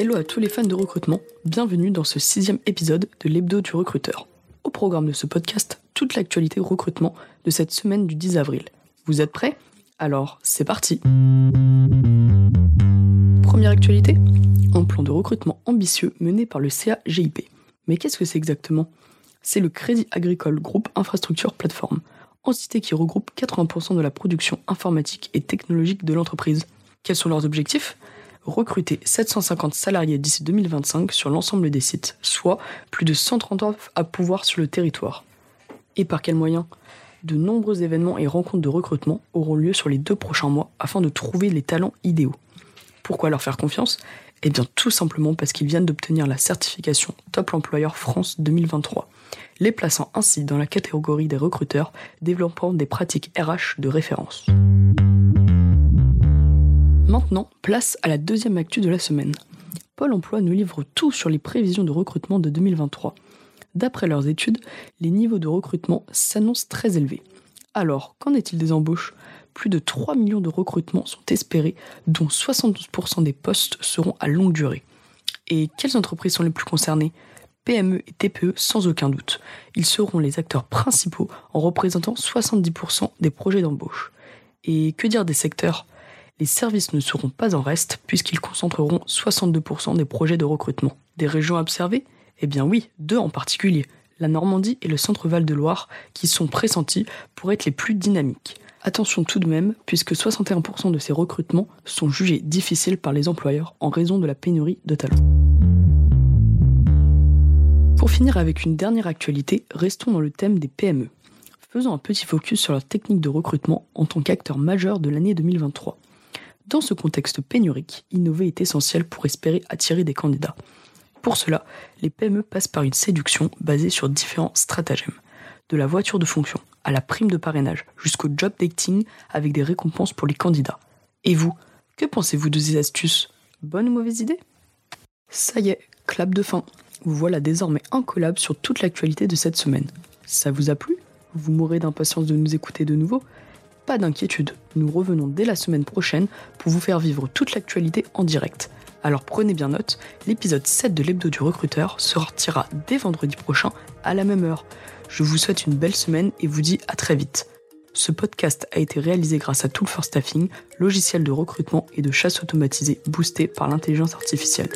Hello à tous les fans de recrutement, bienvenue dans ce sixième épisode de l'hebdo du recruteur. Au programme de ce podcast, toute l'actualité recrutement de cette semaine du 10 avril. Vous êtes prêts? Alors, c'est parti Première actualité Un plan de recrutement ambitieux mené par le CAGIP. Mais qu'est-ce que c'est exactement? C'est le Crédit Agricole Groupe Infrastructure Plateforme, entité qui regroupe 80% de la production informatique et technologique de l'entreprise. Quels sont leurs objectifs? Recruter 750 salariés d'ici 2025 sur l'ensemble des sites, soit plus de 130 offres à pouvoir sur le territoire. Et par quels moyens De nombreux événements et rencontres de recrutement auront lieu sur les deux prochains mois afin de trouver les talents idéaux. Pourquoi leur faire confiance? Eh bien tout simplement parce qu'ils viennent d'obtenir la certification Top Employeur France 2023, les plaçant ainsi dans la catégorie des recruteurs développant des pratiques RH de référence. Maintenant, place à la deuxième actu de la semaine. Pôle Emploi nous livre tout sur les prévisions de recrutement de 2023. D'après leurs études, les niveaux de recrutement s'annoncent très élevés. Alors, qu'en est-il des embauches? Plus de 3 millions de recrutements sont espérés, dont 72% des postes seront à longue durée. Et quelles entreprises sont les plus concernées? PME et TPE sans aucun doute. Ils seront les acteurs principaux en représentant 70% des projets d'embauche. Et que dire des secteurs? Les services ne seront pas en reste puisqu'ils concentreront 62% des projets de recrutement. Des régions observées Eh bien oui, deux en particulier, la Normandie et le Centre-Val de Loire, qui sont pressentis pour être les plus dynamiques. Attention tout de même, puisque 61% de ces recrutements sont jugés difficiles par les employeurs en raison de la pénurie de talents. Pour finir avec une dernière actualité, restons dans le thème des PME. Faisons un petit focus sur leur technique de recrutement en tant qu'acteur majeur de l'année 2023. Dans ce contexte pénurique, innover est essentiel pour espérer attirer des candidats. Pour cela, les PME passent par une séduction basée sur différents stratagèmes. De la voiture de fonction à la prime de parrainage jusqu'au job dating avec des récompenses pour les candidats. Et vous, que pensez-vous de ces astuces? Bonne ou mauvaise idée? Ça y est, clap de fin. Vous voilà désormais incollable sur toute l'actualité de cette semaine. Ça vous a plu? Vous mourrez d'impatience de nous écouter de nouveau pas d'inquiétude, nous revenons dès la semaine prochaine pour vous faire vivre toute l'actualité en direct. Alors prenez bien note, l'épisode 7 de l'hebdo du recruteur sortira dès vendredi prochain à la même heure. Je vous souhaite une belle semaine et vous dis à très vite. Ce podcast a été réalisé grâce à Tool for Staffing, logiciel de recrutement et de chasse automatisé boosté par l'intelligence artificielle.